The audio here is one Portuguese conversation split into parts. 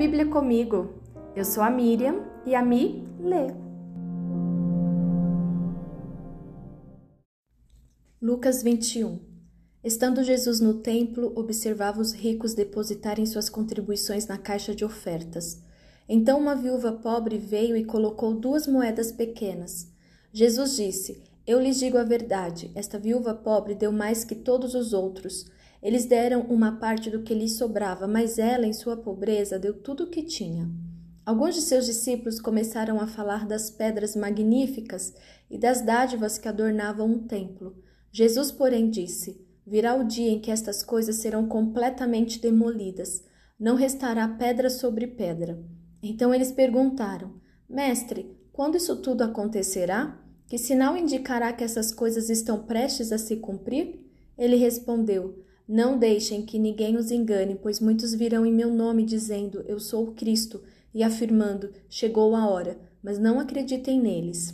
Bíblia comigo. Eu sou a Miriam e a Mi lê. Lucas 21 Estando Jesus no templo, observava os ricos depositarem suas contribuições na caixa de ofertas. Então uma viúva pobre veio e colocou duas moedas pequenas. Jesus disse: Eu lhes digo a verdade, esta viúva pobre deu mais que todos os outros eles deram uma parte do que lhes sobrava, mas ela, em sua pobreza, deu tudo o que tinha. Alguns de seus discípulos começaram a falar das pedras magníficas e das dádivas que adornavam o templo. Jesus, porém, disse: Virá o dia em que estas coisas serão completamente demolidas, não restará pedra sobre pedra. Então eles perguntaram: Mestre, quando isso tudo acontecerá? Que sinal indicará que essas coisas estão prestes a se cumprir? Ele respondeu: não deixem que ninguém os engane, pois muitos virão em meu nome dizendo: Eu sou o Cristo, e afirmando: Chegou a hora, mas não acreditem neles.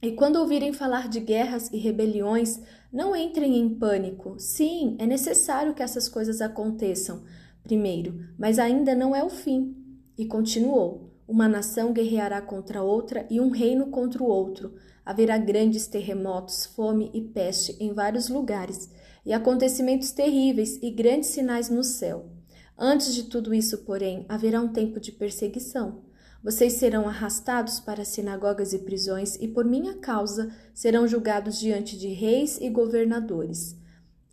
E quando ouvirem falar de guerras e rebeliões, não entrem em pânico. Sim, é necessário que essas coisas aconteçam primeiro, mas ainda não é o fim. E continuou: Uma nação guerreará contra outra e um reino contra o outro. Haverá grandes terremotos, fome e peste em vários lugares e acontecimentos terríveis e grandes sinais no céu. Antes de tudo isso, porém, haverá um tempo de perseguição. Vocês serão arrastados para sinagogas e prisões, e por minha causa serão julgados diante de reis e governadores.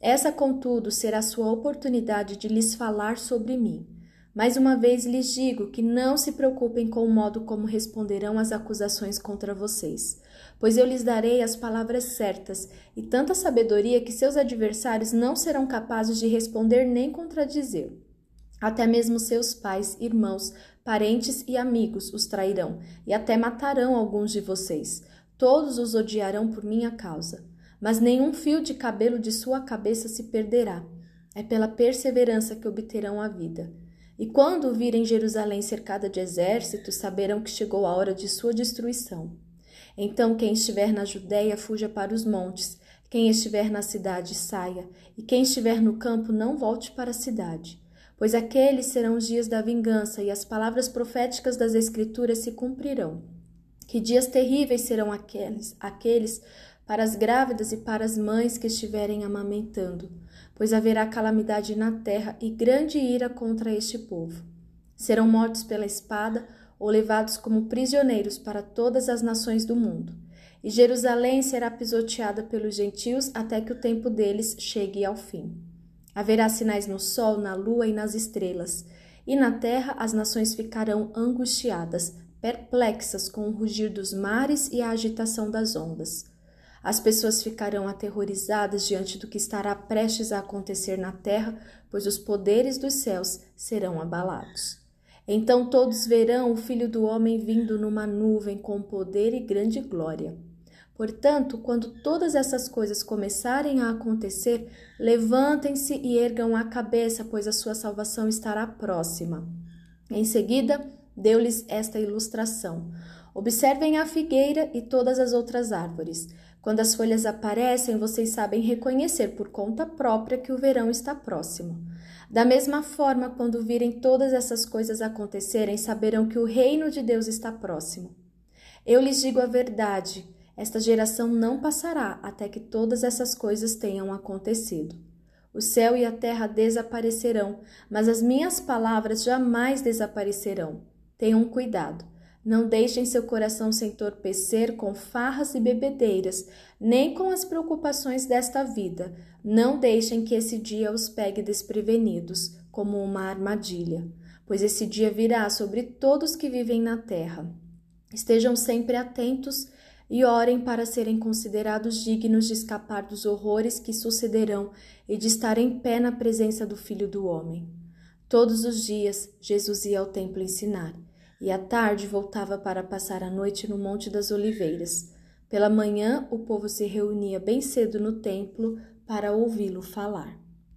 Essa, contudo, será sua oportunidade de lhes falar sobre mim. Mais uma vez lhes digo que não se preocupem com o modo como responderão às acusações contra vocês pois eu lhes darei as palavras certas e tanta sabedoria que seus adversários não serão capazes de responder nem contradizer. Até mesmo seus pais, irmãos, parentes e amigos os trairão, e até matarão alguns de vocês. Todos os odiarão por minha causa. Mas nenhum fio de cabelo de sua cabeça se perderá. É pela perseverança que obterão a vida. E quando virem Jerusalém cercada de exércitos, saberão que chegou a hora de sua destruição. Então quem estiver na Judéia fuja para os montes, quem estiver na cidade saia, e quem estiver no campo não volte para a cidade. Pois aqueles serão os dias da vingança, e as palavras proféticas das Escrituras se cumprirão. Que dias terríveis serão aqueles, aqueles para as grávidas e para as mães que estiverem amamentando, pois haverá calamidade na terra e grande ira contra este povo. Serão mortos pela espada, ou levados como prisioneiros para todas as nações do mundo. E Jerusalém será pisoteada pelos gentios até que o tempo deles chegue ao fim. Haverá sinais no sol, na lua e nas estrelas, e na terra as nações ficarão angustiadas, perplexas com o rugir dos mares e a agitação das ondas. As pessoas ficarão aterrorizadas diante do que estará prestes a acontecer na terra, pois os poderes dos céus serão abalados. Então todos verão o Filho do Homem vindo numa nuvem com poder e grande glória. Portanto, quando todas essas coisas começarem a acontecer, levantem-se e ergam a cabeça, pois a sua salvação estará próxima. Em seguida, deu-lhes esta ilustração: Observem a figueira e todas as outras árvores. Quando as folhas aparecem, vocês sabem reconhecer por conta própria que o verão está próximo. Da mesma forma, quando virem todas essas coisas acontecerem, saberão que o reino de Deus está próximo. Eu lhes digo a verdade: esta geração não passará até que todas essas coisas tenham acontecido. O céu e a terra desaparecerão, mas as minhas palavras jamais desaparecerão. Tenham cuidado. Não deixem seu coração se entorpecer com farras e bebedeiras, nem com as preocupações desta vida. Não deixem que esse dia os pegue desprevenidos, como uma armadilha, pois esse dia virá sobre todos que vivem na terra. Estejam sempre atentos e orem para serem considerados dignos de escapar dos horrores que sucederão e de estar em pé na presença do Filho do Homem. Todos os dias, Jesus ia ao templo ensinar e à tarde voltava para passar a noite no Monte das Oliveiras. Pela manhã, o povo se reunia bem cedo no templo para ouvi-lo falar.